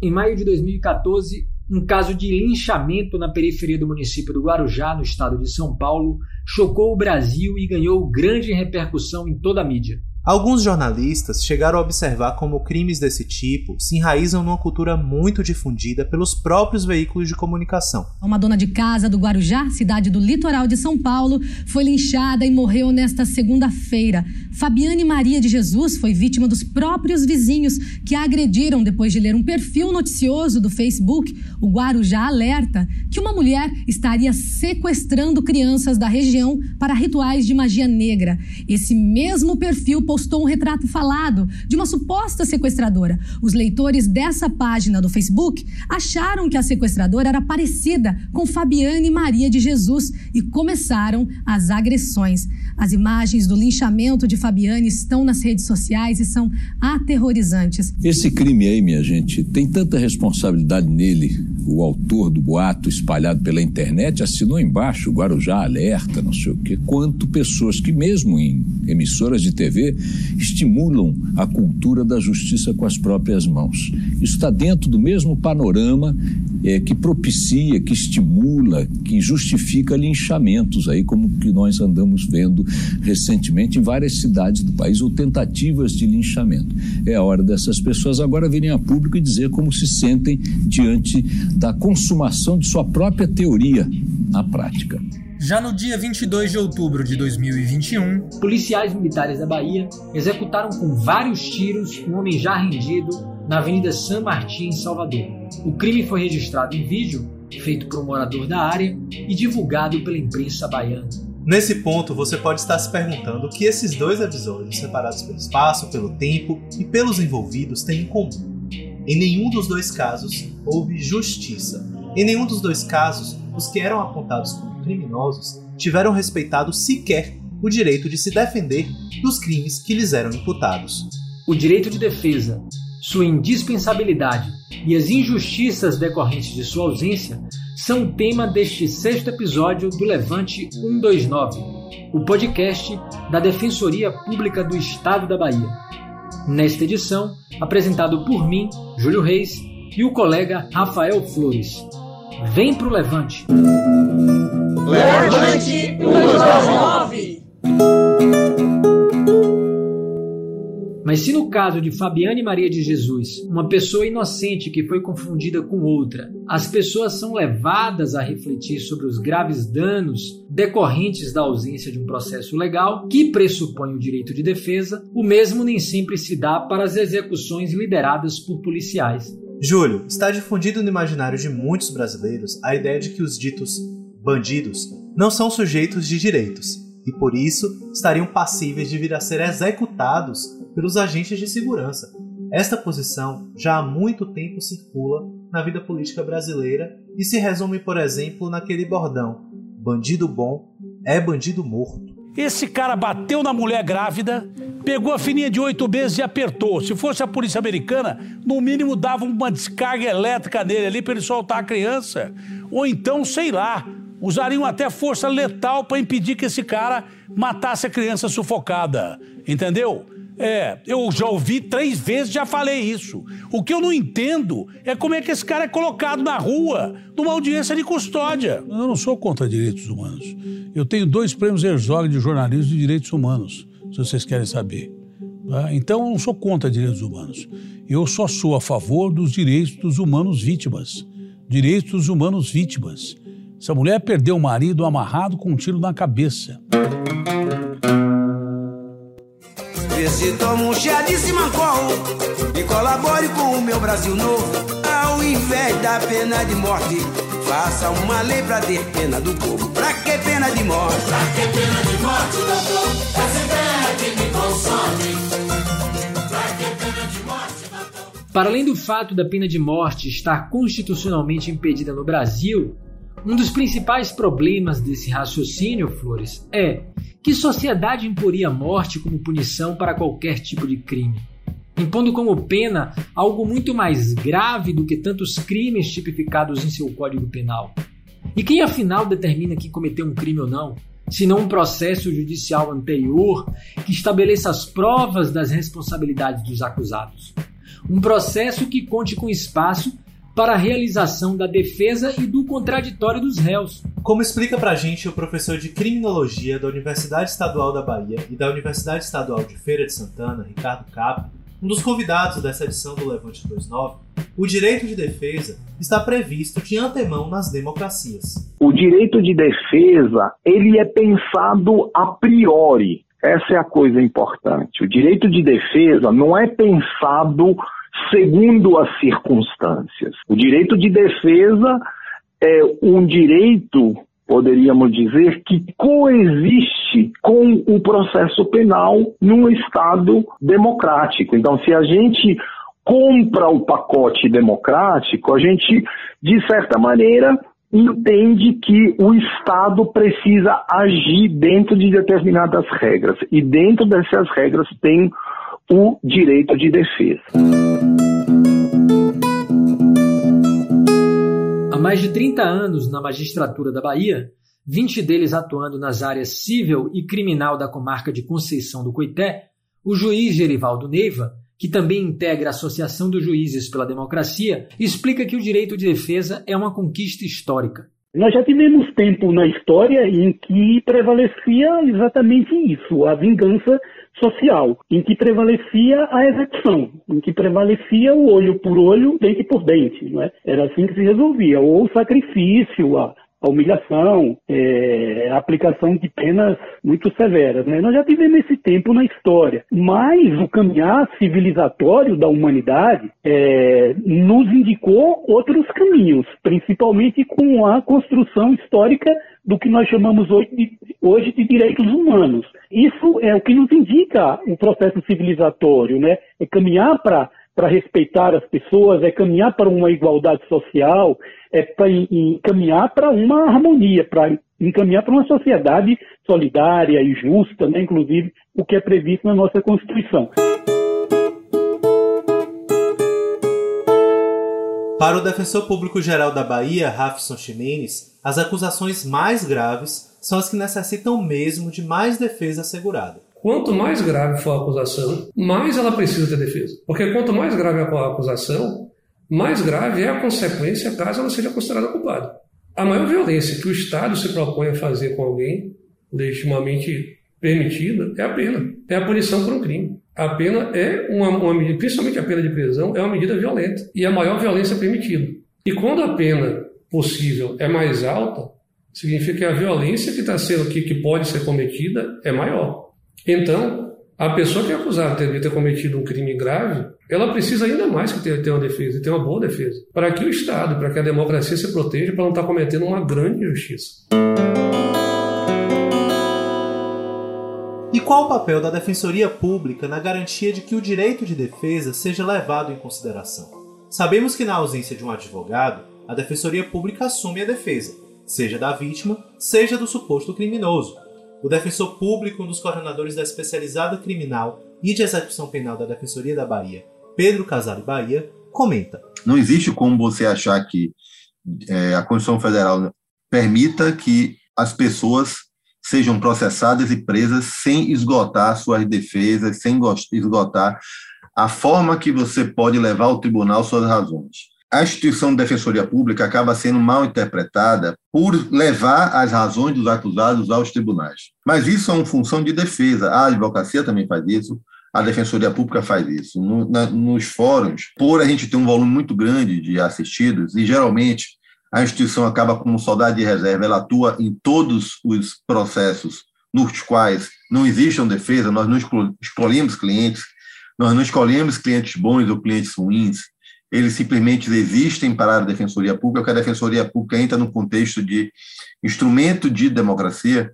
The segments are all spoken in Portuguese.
Em maio de 2014, um caso de linchamento na periferia do município do Guarujá, no estado de São Paulo, chocou o Brasil e ganhou grande repercussão em toda a mídia. Alguns jornalistas chegaram a observar como crimes desse tipo se enraizam numa cultura muito difundida pelos próprios veículos de comunicação. Uma dona de casa do Guarujá, cidade do litoral de São Paulo, foi linchada e morreu nesta segunda-feira. Fabiane Maria de Jesus foi vítima dos próprios vizinhos que a agrediram depois de ler um perfil noticioso do Facebook, o Guarujá Alerta, que uma mulher estaria sequestrando crianças da região para rituais de magia negra. Esse mesmo perfil postou um retrato falado de uma suposta sequestradora. Os leitores dessa página do Facebook acharam que a sequestradora era parecida com Fabiane Maria de Jesus e começaram as agressões. As imagens do linchamento de Fabiane estão nas redes sociais e são aterrorizantes. Esse crime aí, minha gente, tem tanta responsabilidade nele. O autor do boato espalhado pela internet assinou embaixo, Guarujá alerta, não sei o quê, quanto pessoas que mesmo em emissoras de TV estimulam a cultura da justiça com as próprias mãos. Isso está dentro do mesmo panorama é, que propicia, que estimula, que justifica linchamentos aí, como que nós andamos vendo recentemente em várias cidades do país, ou tentativas de linchamento. É a hora dessas pessoas agora virem a público e dizer como se sentem diante da consumação de sua própria teoria na prática. Já no dia 22 de outubro de 2021, policiais militares da Bahia executaram com vários tiros um homem já rendido na Avenida San Martín, em Salvador. O crime foi registrado em vídeo, feito por um morador da área e divulgado pela imprensa baiana. Nesse ponto, você pode estar se perguntando o que esses dois episódios, separados pelo espaço, pelo tempo e pelos envolvidos, têm em comum. Em nenhum dos dois casos houve justiça. Em nenhum dos dois casos, os que eram apontados como criminosos tiveram respeitado sequer o direito de se defender dos crimes que lhes eram imputados. O direito de defesa, sua indispensabilidade e as injustiças decorrentes de sua ausência são o tema deste sexto episódio do Levante 129, o podcast da Defensoria Pública do Estado da Bahia. Nesta edição, apresentado por mim, Júlio Reis, e o colega Rafael Flores. Vem pro Levante! Levante 129! Mas se no caso de Fabiane Maria de Jesus, uma pessoa inocente que foi confundida com outra, as pessoas são levadas a refletir sobre os graves danos decorrentes da ausência de um processo legal que pressupõe o direito de defesa, o mesmo nem sempre se dá para as execuções lideradas por policiais. Júlio, está difundido no imaginário de muitos brasileiros a ideia de que os ditos bandidos não são sujeitos de direitos e por isso estariam passíveis de vir a ser executados pelos agentes de segurança. Esta posição já há muito tempo circula na vida política brasileira e se resume, por exemplo, naquele bordão: bandido bom é bandido morto. Esse cara bateu na mulher grávida, pegou a fininha de oito meses e apertou. Se fosse a polícia americana, no mínimo dava uma descarga elétrica nele ali para ele soltar a criança. Ou então, sei lá, usariam até força letal para impedir que esse cara matasse a criança sufocada. Entendeu? É, eu já ouvi três vezes, já falei isso. O que eu não entendo é como é que esse cara é colocado na rua, numa audiência de custódia. Eu não sou contra direitos humanos. Eu tenho dois prêmios Herzog de jornalismo de direitos humanos, se vocês querem saber. Tá? Então, eu não sou contra direitos humanos. Eu só sou a favor dos direitos dos humanos vítimas. Direitos dos humanos vítimas. Essa mulher perdeu o marido amarrado com um tiro na cabeça. Vê se toma um chá de simancol e colabore com o meu Brasil novo. Ao invés da pena de morte, faça uma lei pra ter pena do povo. Pra que pena de morte? Pra que pena de morte, doutor? Essa ideia que me consome. Pra que pena de morte, doutor? Para além do fato da pena de morte estar constitucionalmente impedida no Brasil, um dos principais problemas desse raciocínio, Flores, é que sociedade imporia a morte como punição para qualquer tipo de crime? Impondo como pena algo muito mais grave do que tantos crimes tipificados em seu Código Penal. E quem afinal determina quem cometeu um crime ou não? Se não um processo judicial anterior que estabeleça as provas das responsabilidades dos acusados. Um processo que conte com espaço para a realização da defesa e do contraditório dos réus. Como explica pra gente o professor de Criminologia da Universidade Estadual da Bahia e da Universidade Estadual de Feira de Santana, Ricardo Capo, um dos convidados dessa edição do Levante 29, o direito de defesa está previsto de antemão nas democracias. O direito de defesa, ele é pensado a priori. Essa é a coisa importante. O direito de defesa não é pensado segundo as circunstâncias. O direito de defesa é um direito, poderíamos dizer, que coexiste com o processo penal num Estado democrático. Então, se a gente compra o pacote democrático, a gente, de certa maneira, entende que o Estado precisa agir dentro de determinadas regras. E dentro dessas regras tem o direito de defesa. Há mais de 30 anos na magistratura da Bahia, 20 deles atuando nas áreas civil e criminal da comarca de Conceição do Coité, o juiz Gerivaldo Neiva, que também integra a Associação dos Juízes pela Democracia, explica que o direito de defesa é uma conquista histórica. Nós já tivemos tempo na história em que prevalecia exatamente isso, a vingança social, em que prevalecia a execução, em que prevalecia o olho por olho, dente por dente, não é? Era assim que se resolvia, ou o sacrifício, a, a humilhação, é, a aplicação de penas muito severas. Né? Nós já tivemos esse tempo na história, mas o caminhar civilizatório da humanidade é, nos indicou outros caminhos, principalmente com a construção histórica do que nós chamamos hoje de, hoje de direitos humanos. Isso é o que nos indica o processo civilizatório, né? É caminhar para para respeitar as pessoas, é caminhar para uma igualdade social, é para encaminhar para uma harmonia, para encaminhar para uma sociedade solidária e justa, né? inclusive o que é previsto na nossa Constituição. Para o defensor público geral da Bahia, Rafson Ximenes, as acusações mais graves são as que necessitam mesmo de mais defesa assegurada. Quanto mais grave for a acusação, mais ela precisa ter defesa. Porque quanto mais grave a acusação, mais grave é a consequência caso ela seja considerada culpada. A maior violência que o Estado se propõe a fazer com alguém, legitimamente permitida, é a pena. É a punição por um crime. A pena é uma, uma principalmente a pena de prisão, é uma medida violenta. E a maior violência permitida. E quando a pena possível é mais alta, significa que a violência que está sendo que, que pode ser cometida é maior. Então, a pessoa que é acusada de ter cometido um crime grave, ela precisa ainda mais que ter, uma defesa, ter uma boa defesa, para que o Estado, para que a democracia se proteja, para não estar cometendo uma grande injustiça. E qual o papel da Defensoria Pública na garantia de que o direito de defesa seja levado em consideração? Sabemos que, na ausência de um advogado, a Defensoria Pública assume a defesa, seja da vítima, seja do suposto criminoso, o defensor público, um dos coordenadores da especializada criminal e de execução penal da Defensoria da Bahia, Pedro Casale Bahia, comenta: Não existe como você achar que é, a Constituição Federal permita que as pessoas sejam processadas e presas sem esgotar suas defesas, sem esgotar a forma que você pode levar ao tribunal suas razões a instituição de defensoria pública acaba sendo mal interpretada por levar as razões dos acusados aos tribunais. Mas isso é uma função de defesa. A advocacia também faz isso, a defensoria pública faz isso. No, na, nos fóruns, por a gente ter um volume muito grande de assistidos, e geralmente a instituição acaba como soldado de reserva, ela atua em todos os processos nos quais não existe uma defesa, nós não escolhemos clientes, nós não escolhemos clientes bons ou clientes ruins, eles simplesmente existem para a Defensoria Pública, porque a Defensoria Pública entra no contexto de instrumento de democracia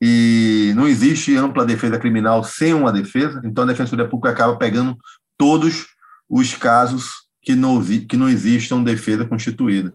e não existe ampla defesa criminal sem uma defesa, então a Defensoria Pública acaba pegando todos os casos que não, que não existam defesa constituída.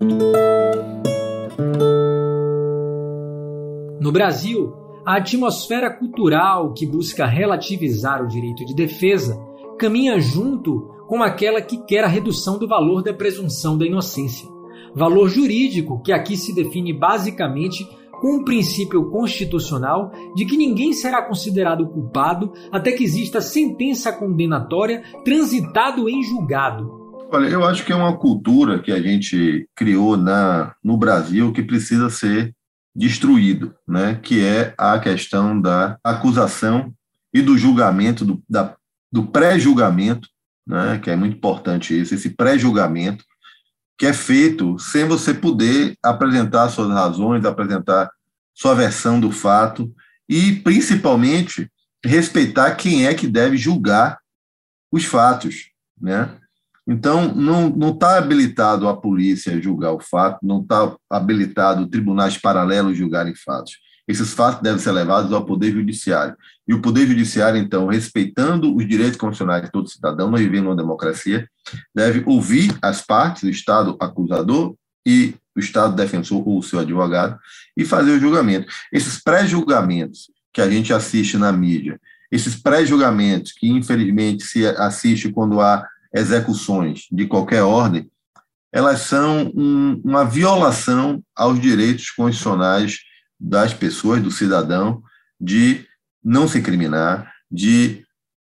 No Brasil, a atmosfera cultural que busca relativizar o direito de defesa caminha junto com aquela que quer a redução do valor da presunção da inocência. Valor jurídico que aqui se define basicamente com o princípio constitucional de que ninguém será considerado culpado até que exista sentença condenatória transitado em julgado. Olha, eu acho que é uma cultura que a gente criou na, no Brasil que precisa ser destruído, né? que é a questão da acusação e do julgamento, do, da, do pré-julgamento, né? que é muito importante isso, esse pré-julgamento, que é feito sem você poder apresentar suas razões, apresentar sua versão do fato e, principalmente, respeitar quem é que deve julgar os fatos, né? Então, não está habilitado a polícia julgar o fato, não está habilitado tribunais paralelos julgarem fatos. Esses fatos devem ser levados ao Poder Judiciário. E o Poder Judiciário, então, respeitando os direitos constitucionais de todo cidadão, nós vivemos numa democracia, deve ouvir as partes, o Estado acusador e o Estado defensor ou o seu advogado, e fazer o julgamento. Esses pré-julgamentos que a gente assiste na mídia, esses pré-julgamentos que, infelizmente, se assiste quando há execuções de qualquer ordem, elas são um, uma violação aos direitos constitucionais das pessoas, do cidadão, de não se criminar, de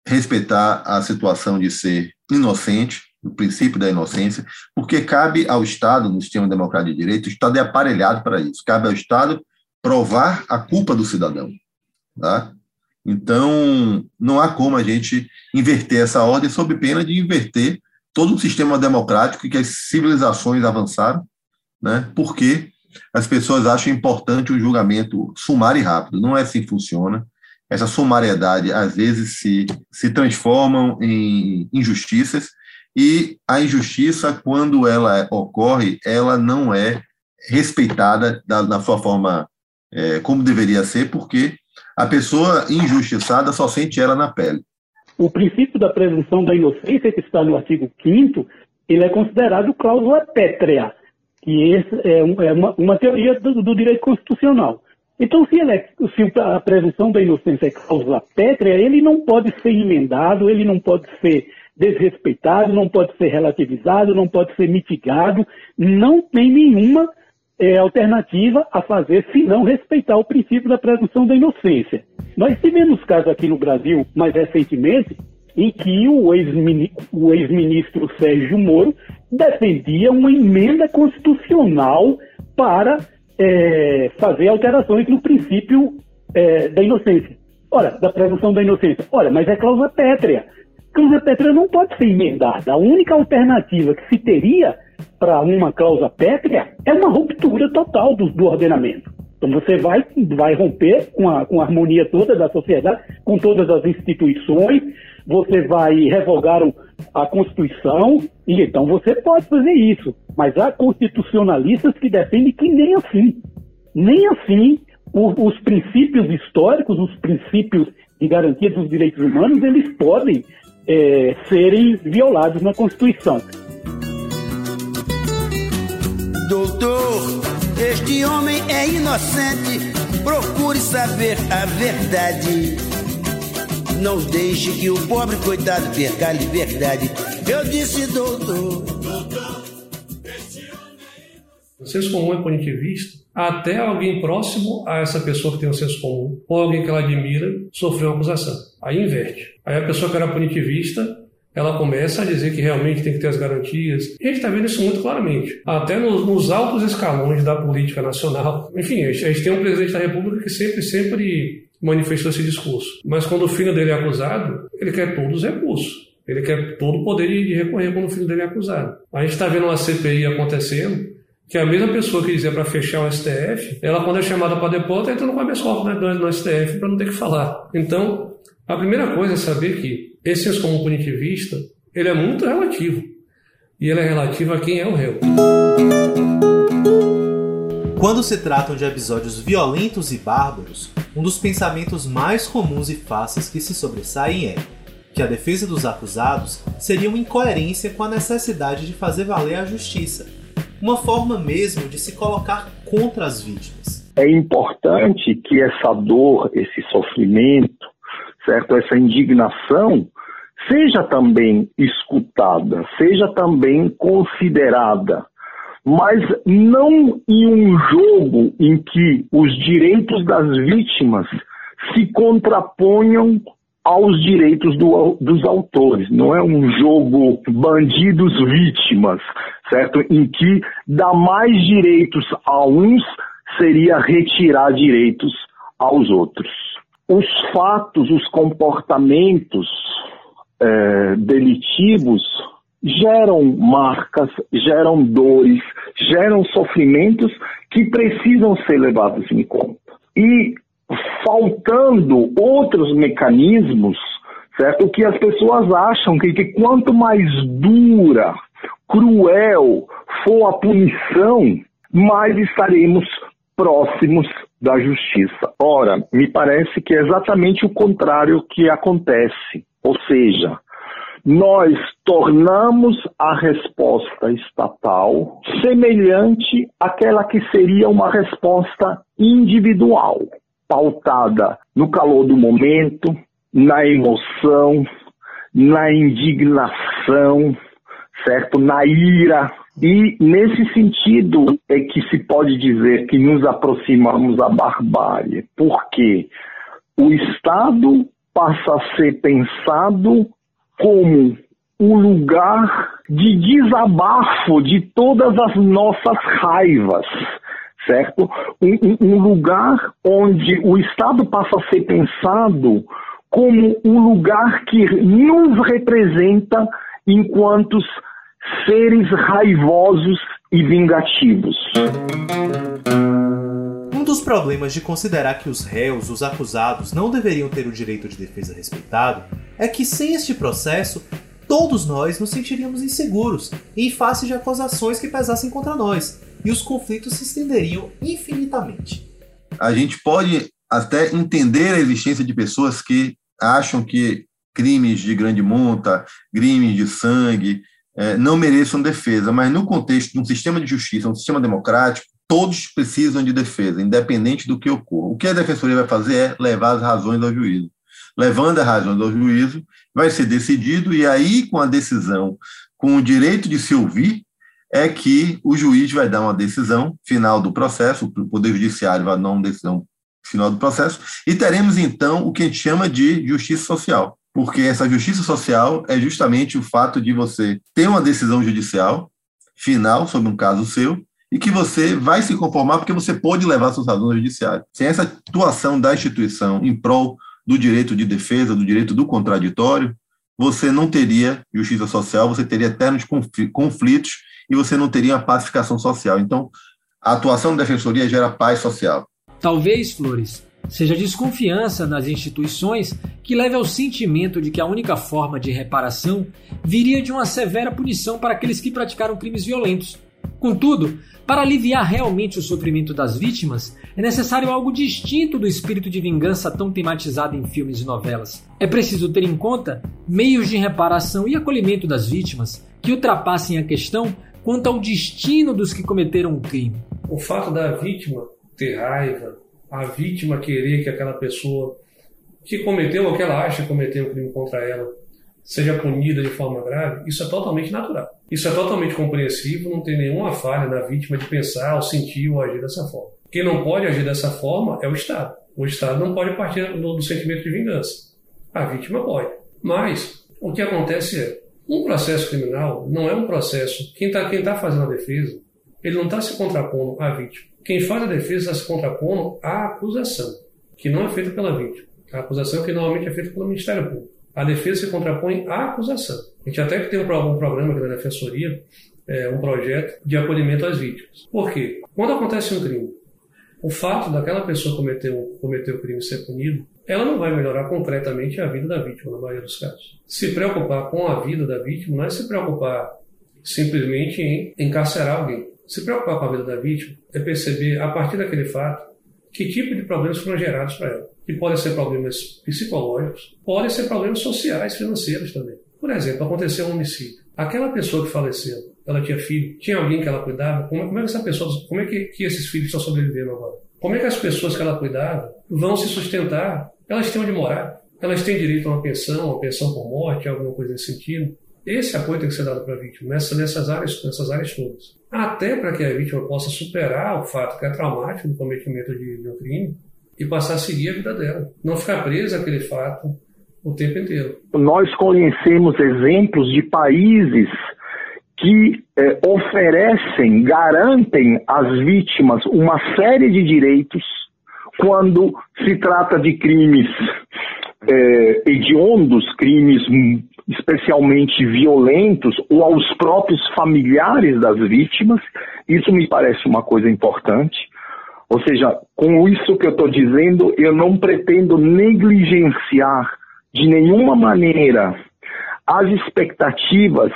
respeitar a situação de ser inocente, o princípio da inocência, porque cabe ao Estado, no sistema democrático de direito, o Estado é aparelhado para isso, cabe ao Estado provar a culpa do cidadão. Tá? Então, não há como a gente inverter essa ordem sob pena de inverter todo o sistema democrático que as civilizações avançaram, né? porque as pessoas acham importante o julgamento sumário e rápido. Não é assim que funciona. Essa sumariedade, às vezes, se, se transformam em injustiças, e a injustiça, quando ela ocorre, ela não é respeitada da, sua forma é, como deveria ser, porque a pessoa injustiçada só sente ela na pele. O princípio da presunção da inocência, que está no artigo 5 ele é considerado cláusula pétrea, que é, é uma, uma teoria do, do, direito constitucional. Então, se, é, se, a presunção da inocência é cláusula pétrea, ele não pode ser emendado, ele não pode ser desrespeitado, não pode ser relativizado, não pode ser mitigado, não tem nenhuma é, alternativa a fazer se não respeitar o princípio da presunção da inocência. Nós tivemos casos aqui no Brasil, mais recentemente, em que o ex-ministro Sérgio Moro defendia uma emenda constitucional para é, fazer alterações no princípio é, da inocência. Ora, da presunção da inocência. Olha, mas é cláusula pétrea. Cláusula pétrea não pode ser emendada. A única alternativa que se teria para uma cláusula pétrea é uma ruptura total do, do ordenamento. Então você vai, vai romper com a, com a harmonia toda da sociedade, com todas as instituições, você vai revogar a Constituição, e então você pode fazer isso. Mas há constitucionalistas que defendem que nem assim, nem assim os, os princípios históricos, os princípios de garantia dos direitos humanos, eles podem é, serem violados na Constituição. Doutor, este homem é inocente. Procure saber a verdade. Não deixe que o pobre coitado perca a liberdade. Eu disse, doutor. Senso comum é punitivista até alguém próximo a essa pessoa que tem o senso comum, ou alguém que ela admira, sofreu uma acusação. Aí inverte. Aí a pessoa que era punitivista ela começa a dizer que realmente tem que ter as garantias. E a gente está vendo isso muito claramente. Até nos, nos, altos escalões da política nacional. Enfim, a gente, tem um presidente da República que sempre, sempre manifestou esse discurso. Mas quando o filho dele é acusado, ele quer todos os recursos. Ele quer todo o poder de recorrer quando o filho dele é acusado. A gente está vendo uma CPI acontecendo que a mesma pessoa que dizia para fechar o STF, ela quando é chamada para depor, está entrando com habeas corpus né, no STF para não ter que falar. Então, a primeira coisa é saber que esse senso comum punitivista, ele é muito relativo. E ele é relativo a quem é o réu. Quando se tratam de episódios violentos e bárbaros, um dos pensamentos mais comuns e fáceis que se sobressaem é que a defesa dos acusados seria uma incoerência com a necessidade de fazer valer a justiça, uma forma mesmo de se colocar contra as vítimas. É importante que essa dor, esse sofrimento, certo? Essa indignação seja também escutada, seja também considerada, mas não em um jogo em que os direitos das vítimas se contraponham aos direitos do, dos autores. Não é um jogo bandidos-vítimas, certo? Em que dar mais direitos a uns seria retirar direitos aos outros. Os fatos, os comportamentos é, delitivos geram marcas, geram dores, geram sofrimentos que precisam ser levados em conta. E faltando outros mecanismos, certo? Que as pessoas acham que, que quanto mais dura, cruel for a punição, mais estaremos próximos da justiça. Ora, me parece que é exatamente o contrário que acontece. Ou seja, nós tornamos a resposta estatal semelhante àquela que seria uma resposta individual, pautada no calor do momento, na emoção, na indignação, certo? Na ira. E nesse sentido é que se pode dizer que nos aproximamos da barbárie, porque o Estado passa a ser pensado como o lugar de desabafo de todas as nossas raivas, certo? Um, um, lugar onde o Estado passa a ser pensado como um lugar que nos representa enquanto seres raivosos e vingativos. Um dos problemas de considerar que os réus, os acusados, não deveriam ter o direito de defesa respeitado é que sem este processo, todos nós nos sentiríamos inseguros em face de acusações que pesassem contra nós, e os conflitos se estenderiam infinitamente. A gente pode até entender a existência de pessoas que acham que crimes de grande monta, crimes de sangue, é, não mereçam defesa, mas no contexto de um sistema de justiça, um sistema democrático, todos precisam de defesa, independente do que ocorra. O que a defensoria vai fazer é levar as razões ao juízo. Levando as razões ao juízo, vai ser decidido, e aí, com a decisão, com o direito de se ouvir, é que o juiz vai dar uma decisão final do processo, o Poder Judiciário vai dar uma decisão final do processo, e teremos então o que a gente chama de justiça social, porque essa justiça social é justamente o fato de você ter uma decisão judicial final sobre um caso seu e que você vai se conformar porque você pode levar suas razões ao judiciário. Sem essa atuação da instituição em prol do direito de defesa, do direito do contraditório, você não teria justiça social, você teria eternos conflitos e você não teria uma pacificação social. Então, a atuação da defensoria gera paz social. Talvez, Flores, seja desconfiança nas instituições que leve ao sentimento de que a única forma de reparação viria de uma severa punição para aqueles que praticaram crimes violentos. Contudo, para aliviar realmente o sofrimento das vítimas, é necessário algo distinto do espírito de vingança tão tematizado em filmes e novelas. É preciso ter em conta meios de reparação e acolhimento das vítimas que ultrapassem a questão quanto ao destino dos que cometeram o crime. O fato da vítima ter raiva, a vítima querer que aquela pessoa que cometeu ou que ela acha que cometeu um crime contra ela seja punida de forma grave, isso é totalmente natural. Isso é totalmente compreensível, não tem nenhuma falha na vítima de pensar, ou sentir ou agir dessa forma. Quem não pode agir dessa forma é o Estado. O Estado não pode partir do, do sentimento de vingança. A vítima pode. Mas o que acontece é, um processo criminal não é um processo. Quem está quem tá fazendo a defesa, ele não está se contrapondo à vítima. Quem faz a defesa está se contrapondo à acusação, que não é feita pela vítima. A acusação que normalmente é feita pelo Ministério Público. A defesa se contrapõe à acusação. A gente até tem um, programa aqui na Defensoria, é, um projeto de acolhimento às vítimas. Por quê? Quando acontece um crime, o fato daquela pessoa cometer, cometer o crime ser punido, ela não vai melhorar concretamente a vida da vítima, na maioria dos casos. Se preocupar com a vida da vítima não é se preocupar simplesmente em encarcerar alguém. Se preocupar com a vida da vítima é perceber, a partir daquele fato, que tipo de problemas foram gerados para ela que podem ser problemas psicológicos, podem ser problemas sociais, financeiros também. Por exemplo, aconteceu um homicídio. Aquela pessoa que faleceu, ela tinha filho, tinha alguém que ela cuidava. Como, como é que essa pessoa, como é que, que esses filhos estão sobrevivendo agora? Como é que as pessoas que ela cuidava vão se sustentar? Elas têm onde morar? Elas têm direito a uma pensão, uma pensão por morte, alguma coisa nesse sentido? Esse apoio tem que ser dado para a vítima, nessas, nessas, áreas, nessas áreas todas. Até para que a vítima possa superar o fato que é traumático do cometimento de, de um crime e passar a seguir a vida dela. Não ficar presa àquele fato o tempo inteiro. Nós conhecemos exemplos de países que eh, oferecem, garantem às vítimas uma série de direitos quando se trata de crimes eh, hediondos, crimes especialmente violentos ou aos próprios familiares das vítimas. Isso me parece uma coisa importante. Ou seja, com isso que eu estou dizendo, eu não pretendo negligenciar de nenhuma maneira as expectativas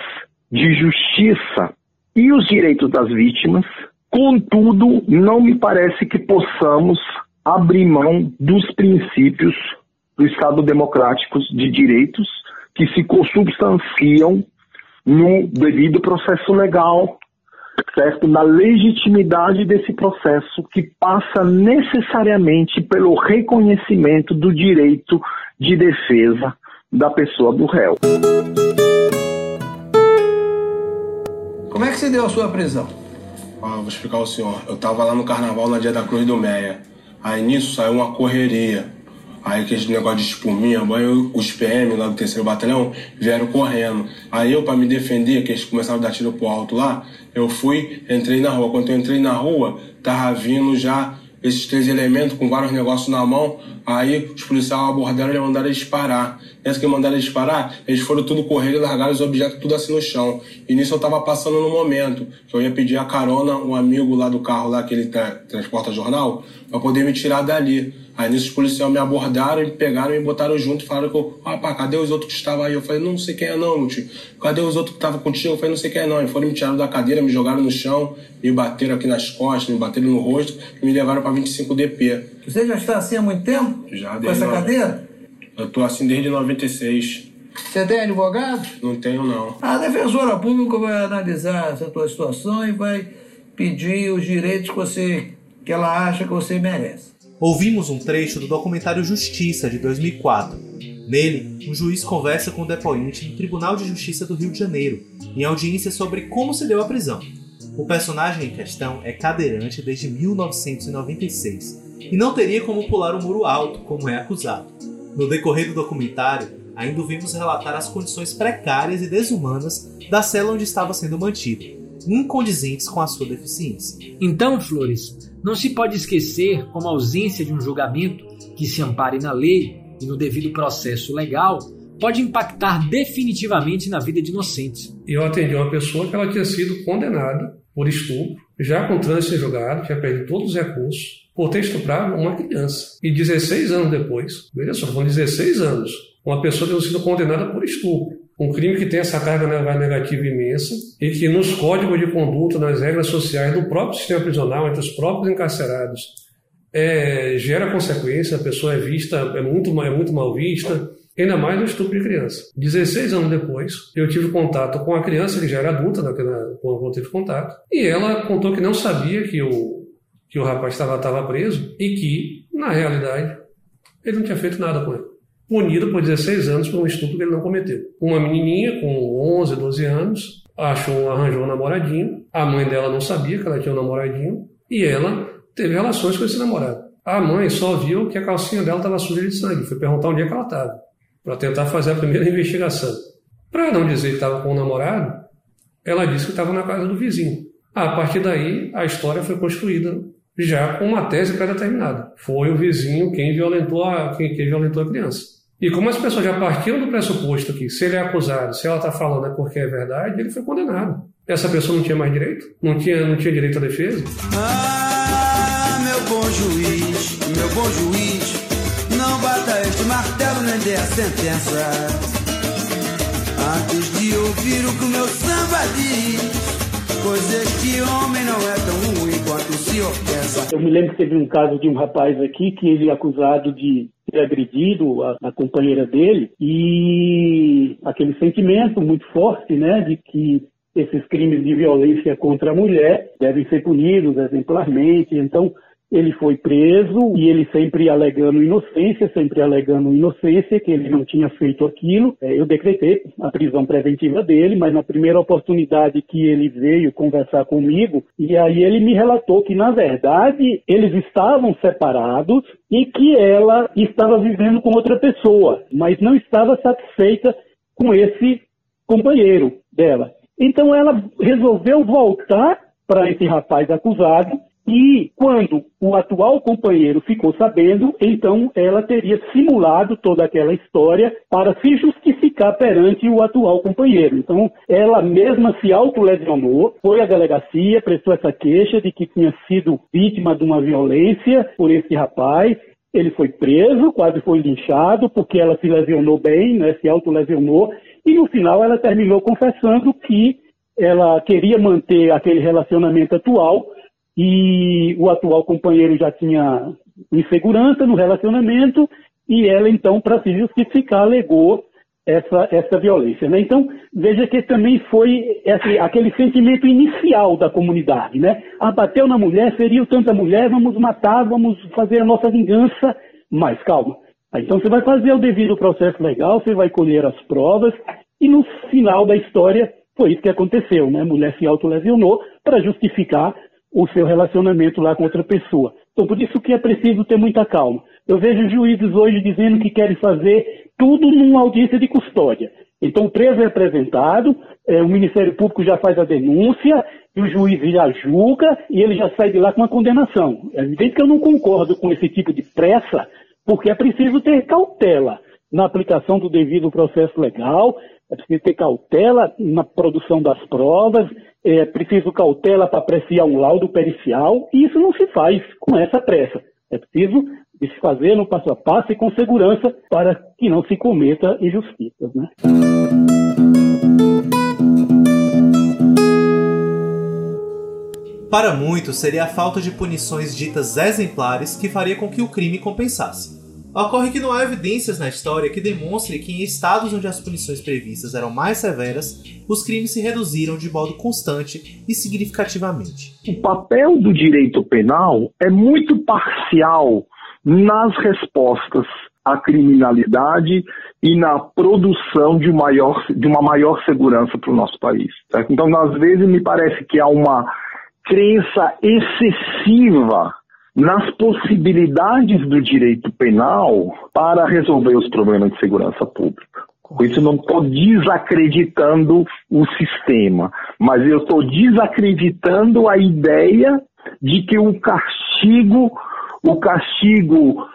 de justiça e os direitos das vítimas. Contudo, não me parece que possamos abrir mão dos princípios do Estado democrático de direitos que se consubstanciam no devido processo legal, certo? Na legitimidade desse processo que passa necessariamente pelo reconhecimento do direito de defesa da pessoa do réu. Como é que se deu a sua prisão? Ah, vou explicar ao senhor. Eu tava lá no carnaval na dia da Cruz do Meia. Aí nisso saiu uma correria. Aí aquele negócio de espuminha, banho, os PM lá do terceiro batalhão vieram correndo. Aí eu, para me defender, que eles começaram a dar tiro pro alto lá, eu fui, entrei na rua. Quando eu entrei na rua, tava vindo já esses três elementos com vários negócios na mão. Aí os policiais abordaram e mandaram eles parar. Nessa que mandaram eles parar, eles foram tudo correr e largaram os objetos tudo assim no chão. E nisso eu tava passando no momento que eu ia pedir a carona, um amigo lá do carro lá que ele tra transporta jornal, para poder me tirar dali. Aí nisso os policiais me abordaram, me pegaram e me botaram junto e falaram que eu, ah, pá, cadê os outros que estavam aí? Eu falei, não sei quem é não, tio. Cadê os outros que estavam contigo? Eu falei, não sei quem é não. E foram me tiraram da cadeira, me jogaram no chão, me bateram aqui nas costas, me bateram no rosto e me levaram para 25 DP. Você já está assim há muito tempo? Já, Com essa no- cadeira? Eu tô assim desde 96. Você tem advogado? Não tenho não. A defensora pública vai analisar essa tua situação e vai pedir os direitos que, você, que ela acha que você merece. Ouvimos um trecho do documentário Justiça, de 2004. Nele, um juiz conversa com o depoente no Tribunal de Justiça do Rio de Janeiro, em audiência sobre como se deu a prisão. O personagem em questão é cadeirante desde 1996 e não teria como pular o muro alto, como é acusado. No decorrer do documentário, ainda vimos relatar as condições precárias e desumanas da cela onde estava sendo mantido, incondizentes com a sua deficiência. Então, Flores, não se pode esquecer como a ausência de um julgamento que se ampare na lei e no devido processo legal pode impactar definitivamente na vida de inocentes. Eu atendi uma pessoa que ela tinha sido condenada por estupro, já com trânsito em julgado, tinha perdido todos os recursos, por ter estuprado uma criança. E 16 anos depois, veja só, com 16 anos, uma pessoa tendo sido condenada por estupro. Um crime que tem essa carga negativa imensa e que nos códigos de conduta, nas regras sociais do próprio sistema prisional, entre os próprios encarcerados, é, gera consequência, a pessoa é vista, é muito, é muito mal vista, ainda mais no estupro de criança. 16 anos depois, eu tive contato com a criança que já era adulta naquela, quando eu tive contato, e ela contou que não sabia que o, que o rapaz estava preso e que, na realidade, ele não tinha feito nada com ele. Punido por 16 anos por um estupro que ele não cometeu. Uma menininha com 11, 12 anos achou, arranjou um namoradinho, a mãe dela não sabia que ela tinha um namoradinho, e ela teve relações com esse namorado. A mãe só viu que a calcinha dela estava suja de sangue, foi perguntar onde é que ela estava para tentar fazer a primeira investigação. Para não dizer que estava com o namorado, ela disse que estava na casa do vizinho. A partir daí, a história foi construída já com uma tese pré-determinada. Foi o vizinho quem violentou a, quem, quem violentou a criança. E como as pessoas já partiram do pressuposto que se ele é acusado, se ela está falando é porque é verdade, ele foi condenado. Essa pessoa não tinha mais direito? Não tinha, não tinha direito à defesa? Ah, meu bom juiz, meu bom juiz, não bata este martelo nem dê a sentença. Antes de ouvir o que o meu samba diz, pois este homem não é tão ruim quanto o senhor pensa. Eu me lembro que teve um caso de um rapaz aqui que ele é acusado de ter agredido a, a companheira dele e aquele sentimento muito forte, né, de que esses crimes de violência contra a mulher devem ser punidos exemplarmente. Então, ele foi preso e ele sempre alegando inocência, sempre alegando inocência, que ele não tinha feito aquilo. É, eu decretei a prisão preventiva dele, mas na primeira oportunidade que ele veio conversar comigo, e aí ele me relatou que, na verdade, eles estavam separados e que ela estava vivendo com outra pessoa, mas não estava satisfeita com esse companheiro dela. Então ela resolveu voltar para esse rapaz acusado e quando o atual companheiro ficou sabendo, então ela teria simulado toda aquela história para se justificar perante o atual companheiro. Então ela mesma se autolesionou, foi à delegacia, prestou essa queixa de que tinha sido vítima de uma violência por esse rapaz. Ele foi preso, quase foi linchado, porque ela se lesionou bem, né, se autolesionou, e no final ela terminou confessando que ela queria manter aquele relacionamento atual e o atual companheiro já tinha insegurança no relacionamento e ela então para se justificar alegou essa, essa violência. Né? Então, veja que também foi esse, aquele sentimento inicial da comunidade. Né? Abateu ah, na mulher, feriu tanta mulher, vamos matar, vamos fazer a nossa vingança. Mas calma. Então você vai fazer o devido processo legal, você vai colher as provas, e no final da história foi isso que aconteceu. Né? A mulher se autolesionou para justificar o seu relacionamento lá com outra pessoa. Então, por isso que é preciso ter muita calma. Eu vejo juízes hoje dizendo que querem fazer tudo numa audiência de custódia. Então, o preso é apresentado, é, o Ministério Público já faz a denúncia, e o juiz já julga, e ele já sai de lá com uma condenação. É evidente que eu não concordo com esse tipo de pressa, porque é preciso ter cautela na aplicação do devido processo legal, é preciso ter cautela na produção das provas, é preciso cautela para apreciar um laudo pericial, e isso não se faz com essa pressa. É preciso se fazer no passo a passo e com segurança para que não se cometa injustiças. Né? Para muitos, seria a falta de punições ditas exemplares que faria com que o crime compensasse. Ocorre que não há evidências na história que demonstre que em estados onde as punições previstas eram mais severas, os crimes se reduziram de modo constante e significativamente. O papel do direito penal é muito parcial nas respostas à criminalidade e na produção de, maior, de uma maior segurança para o nosso país. Certo? Então, às vezes, me parece que há uma crença excessiva nas possibilidades do direito penal para resolver os problemas de segurança pública. Com isso, não estou desacreditando o sistema, mas eu estou desacreditando a ideia de que o castigo, o castigo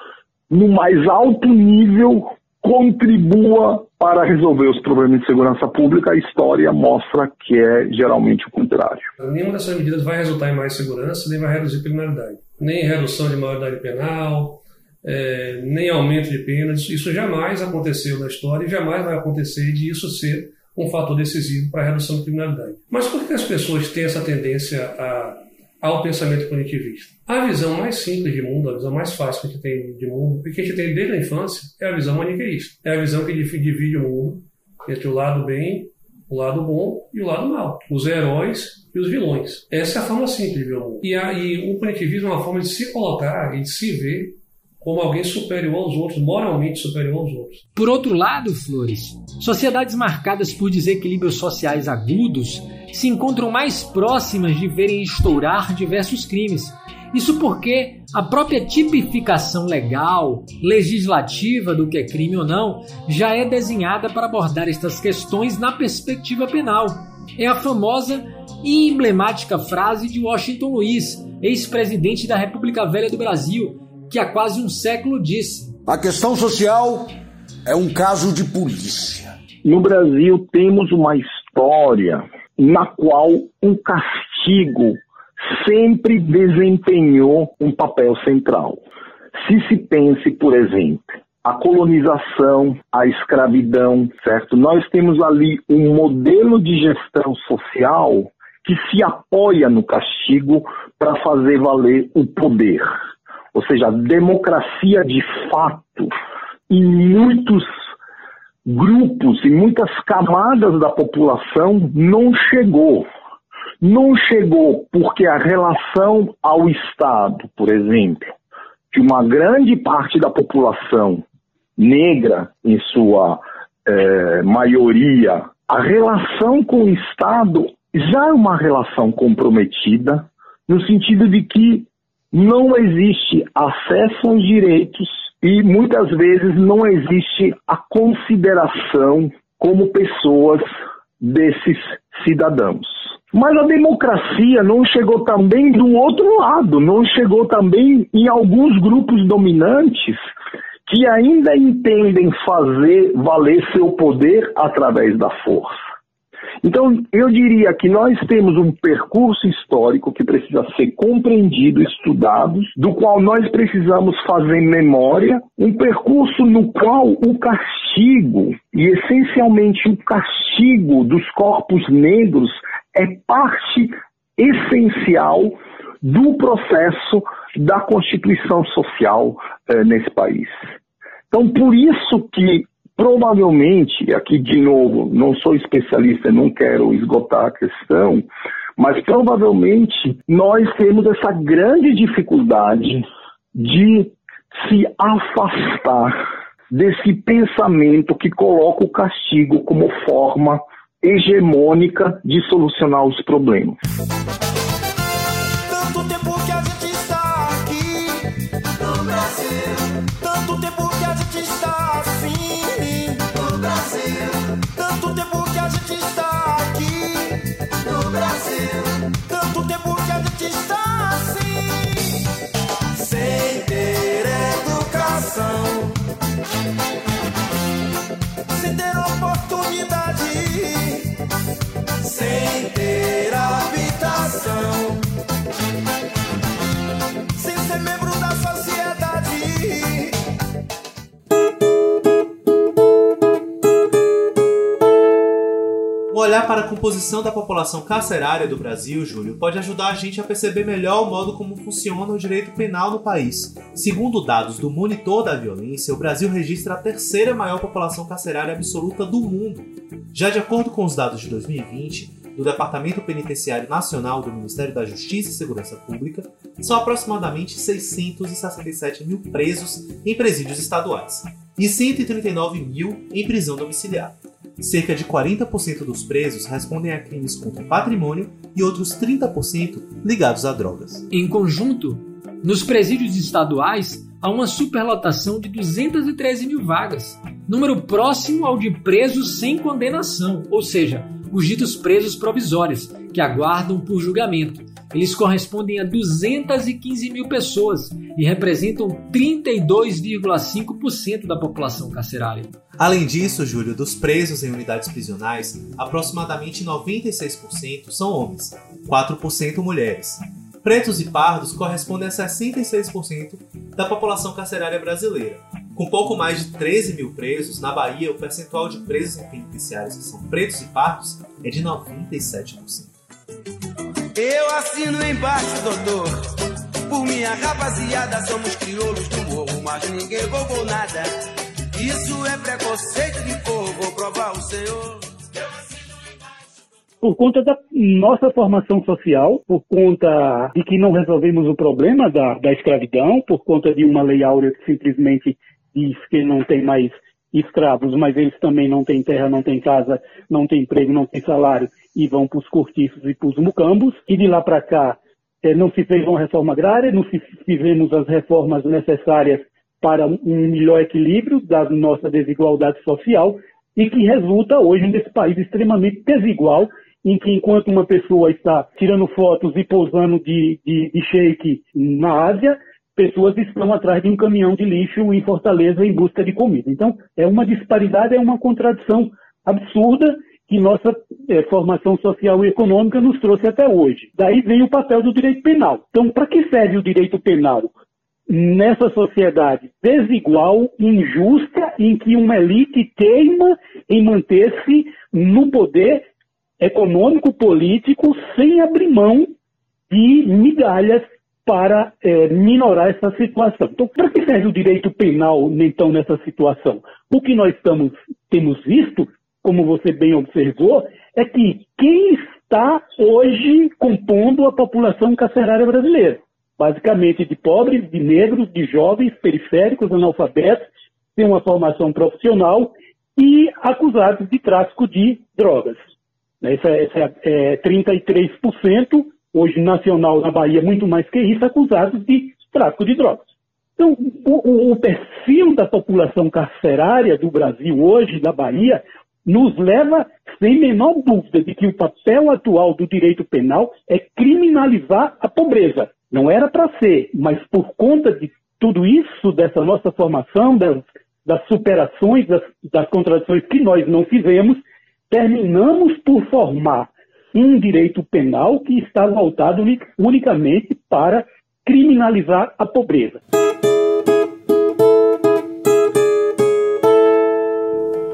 no mais alto nível, contribua para resolver os problemas de segurança pública, a história mostra que é geralmente o contrário. Nenhuma dessas medidas vai resultar em mais segurança, nem vai reduzir criminalidade. Nem redução de maioridade penal, é, nem aumento de penas. Isso jamais aconteceu na história e jamais vai acontecer de isso ser um fator decisivo para a redução da criminalidade. Mas por que as pessoas têm essa tendência a ao pensamento punitivista. A visão mais simples de mundo, a visão mais fácil que a gente tem de mundo, e que a gente tem desde a infância, é a visão maniqueísta. É a visão que divide o mundo entre o lado bem, o lado bom e o lado mal. Os heróis e os vilões. Essa é a forma simples de ver o mundo. E, aí, o punitivismo é uma forma de se colocar e de se ver como alguém superior aos outros, moralmente superior aos outros. Por outro lado, Flores, sociedades marcadas por desequilíbrios sociais agudos se encontram mais próximas de verem estourar diversos crimes. Isso porque a própria tipificação legal, legislativa do que é crime ou não, já é desenhada para abordar estas questões na perspectiva penal. É a famosa e emblemática frase de Washington Luiz, ex-presidente da República Velha do Brasil, que há quase um século disse: A questão social é um caso de polícia. No Brasil temos uma história na qual o castigo sempre desempenhou um papel central. Se se pense, por exemplo, a colonização, a escravidão, certo? Nós temos ali um modelo de gestão social que se apoia no castigo para fazer valer o poder. Ou seja, a democracia de fato, em muitos grupos, em muitas camadas da população, não chegou. Não chegou porque a relação ao Estado, por exemplo, que uma grande parte da população negra, em sua eh, maioria, a relação com o Estado já é uma relação comprometida, no sentido de que não existe acesso aos direitos e muitas vezes não existe a consideração como pessoas desses cidadãos. Mas a democracia não chegou também do outro lado, não chegou também em alguns grupos dominantes que ainda entendem fazer valer seu poder através da força. Então, eu diria que nós temos um percurso histórico que precisa ser compreendido, estudado, do qual nós precisamos fazer memória, um percurso no qual o castigo, e essencialmente o castigo dos corpos negros, é parte essencial do processo da constituição social eh, nesse país. Então, por isso que provavelmente, aqui de novo, não sou especialista, não quero esgotar a questão, mas provavelmente nós temos essa grande dificuldade de se afastar desse pensamento que coloca o castigo como forma hegemônica de solucionar os problemas. Tanto tempo ter habitação, sem ser membro da sociedade. Um olhar para a composição da população carcerária do Brasil, Júlio, pode ajudar a gente a perceber melhor o modo como funciona o direito penal no país. Segundo dados do Monitor da Violência, o Brasil registra a terceira maior população carcerária absoluta do mundo. Já de acordo com os dados de 2020, do Departamento Penitenciário Nacional do Ministério da Justiça e Segurança Pública, são aproximadamente 667 mil presos em presídios estaduais e 139 mil em prisão domiciliar. Cerca de 40% dos presos respondem a crimes contra patrimônio e outros 30% ligados a drogas. Em conjunto, nos presídios estaduais há uma superlotação de 213 mil vagas, número próximo ao de presos sem condenação, ou seja, os ditos presos provisórios, que aguardam por julgamento. Eles correspondem a 215 mil pessoas e representam 32,5% da população carcerária. Além disso, Júlio, dos presos em unidades prisionais, aproximadamente 96% são homens, 4% mulheres. Pretos e pardos correspondem a 66% da população carcerária brasileira. Com pouco mais de 13 mil presos, na Bahia o percentual de presos em penitenciários que são pretos e pardos é de 97%. Eu assino embaixo, doutor. Por minha rapaziada, somos crioulos do morro, mas ninguém roubou nada. Isso é preconceito de cor, vou provar o senhor. Por conta da nossa formação social, por conta de que não resolvemos o problema da, da escravidão, por conta de uma lei áurea que simplesmente diz que não tem mais escravos, mas eles também não têm terra, não têm casa, não têm emprego, não têm salário e vão para os cortiços e para os mucambos. E de lá para cá eh, não se fez uma reforma agrária, não se fizemos as reformas necessárias para um melhor equilíbrio da nossa desigualdade social e que resulta hoje nesse país extremamente desigual em que enquanto uma pessoa está tirando fotos e pousando de, de, de shake na Ásia, pessoas estão atrás de um caminhão de lixo em Fortaleza em busca de comida. Então, é uma disparidade, é uma contradição absurda que nossa eh, formação social e econômica nos trouxe até hoje. Daí vem o papel do direito penal. Então, para que serve o direito penal? Nessa sociedade desigual, injusta, em que uma elite teima em manter-se no poder econômico, político, sem abrir mão de migalhas para eh, minorar essa situação. Então, para que serve o direito penal, então, nessa situação? O que nós estamos, temos visto, como você bem observou, é que quem está hoje compondo a população carcerária brasileira. Basicamente de pobres, de negros, de jovens, periféricos, analfabetos, sem uma formação profissional e acusados de tráfico de drogas. Essa, essa é 33%, hoje nacional na Bahia, muito mais que isso, acusados de tráfico de drogas. Então, o, o, perfil da população carcerária do Brasil hoje, da Bahia, nos leva, sem menor dúvida, de que o papel atual do direito penal é criminalizar a pobreza. Não era para ser, mas por conta de tudo isso, dessa nossa formação, das, das superações, das, das contradições que nós não fizemos, terminamos por formar um direito penal que está voltado unicamente para criminalizar a pobreza.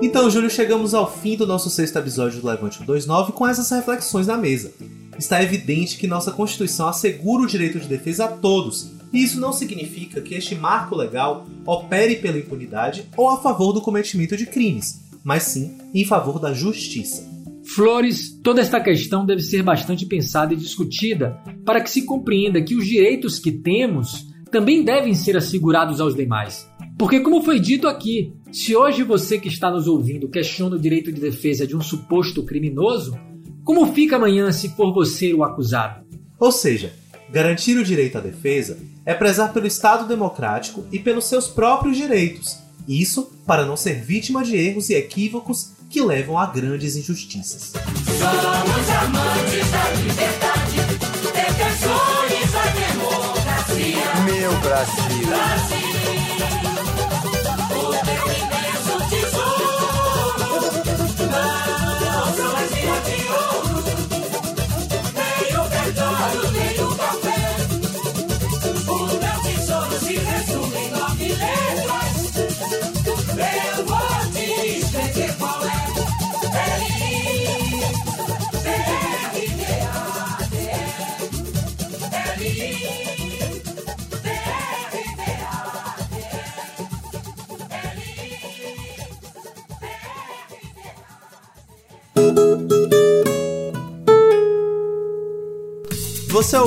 Então, Júlio, chegamos ao fim do nosso sexto episódio do Levante 129 com essas reflexões na mesa. Está evidente que nossa Constituição assegura o direito de defesa a todos, e isso não significa que este marco legal opere pela impunidade ou a favor do cometimento de crimes, mas sim em favor da justiça. Flores, toda esta questão deve ser bastante pensada e discutida para que se compreenda que os direitos que temos também devem ser assegurados aos demais. Porque, como foi dito aqui, se hoje você que está nos ouvindo questiona o direito de defesa de um suposto criminoso, como fica amanhã se for você o acusado? Ou seja, garantir o direito à defesa é prezar pelo Estado democrático e pelos seus próprios direitos. Isso para não ser vítima de erros e equívocos que levam a grandes injustiças. Somos amantes da liberdade, defensores da democracia. Meu Brasil. Brasil.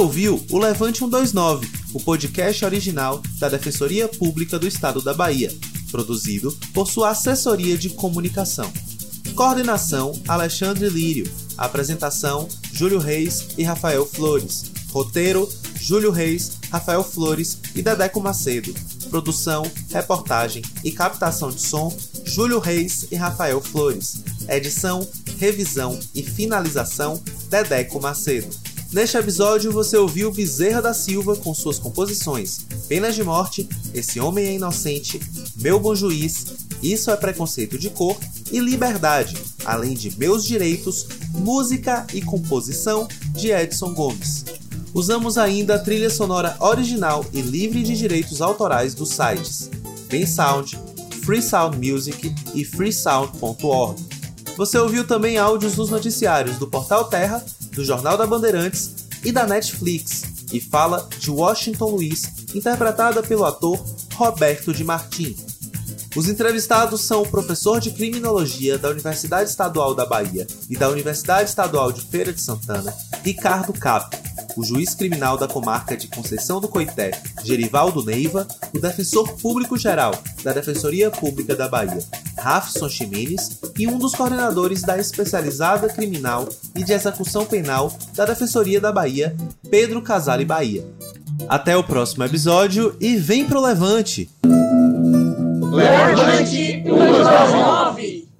Ouviu o Levante 129, o podcast original da Defensoria Pública do Estado da Bahia, produzido por sua assessoria de comunicação. Coordenação: Alexandre Lírio. Apresentação: Júlio Reis e Rafael Flores. Roteiro: Júlio Reis, Rafael Flores e Dedeco Macedo. Produção, reportagem e captação de som: Júlio Reis e Rafael Flores. Edição, revisão e finalização: Dedeco Macedo. Neste episódio você ouviu Bezerra da Silva com suas composições Penas de Morte, Esse Homem é Inocente, Meu Bom Juiz, Isso é Preconceito de Cor e Liberdade, além de Meus Direitos, música e composição de Edson Gomes. Usamos ainda a trilha sonora original e livre de direitos autorais dos sites Bensound, Free Sound Music e freesound.org. Você ouviu também áudios dos noticiários do Portal Terra, do Jornal da Bandeirantes e da Netflix, e fala de Washington Luiz, interpretada pelo ator Roberto de Martim. Os entrevistados são o professor de criminologia da Universidade Estadual da Bahia e da Universidade Estadual de Feira de Santana, Ricardo Cap, o juiz criminal da comarca de Conceição do Coité, Gerivaldo Neiva, o defensor público geral da Defensoria Pública da Bahia, Rafson Ximenes, e um dos coordenadores da especializada criminal e de execução penal da Defensoria da Bahia, Pedro Casale Bahia. Até o próximo episódio e vem pro Levante! Levante 129!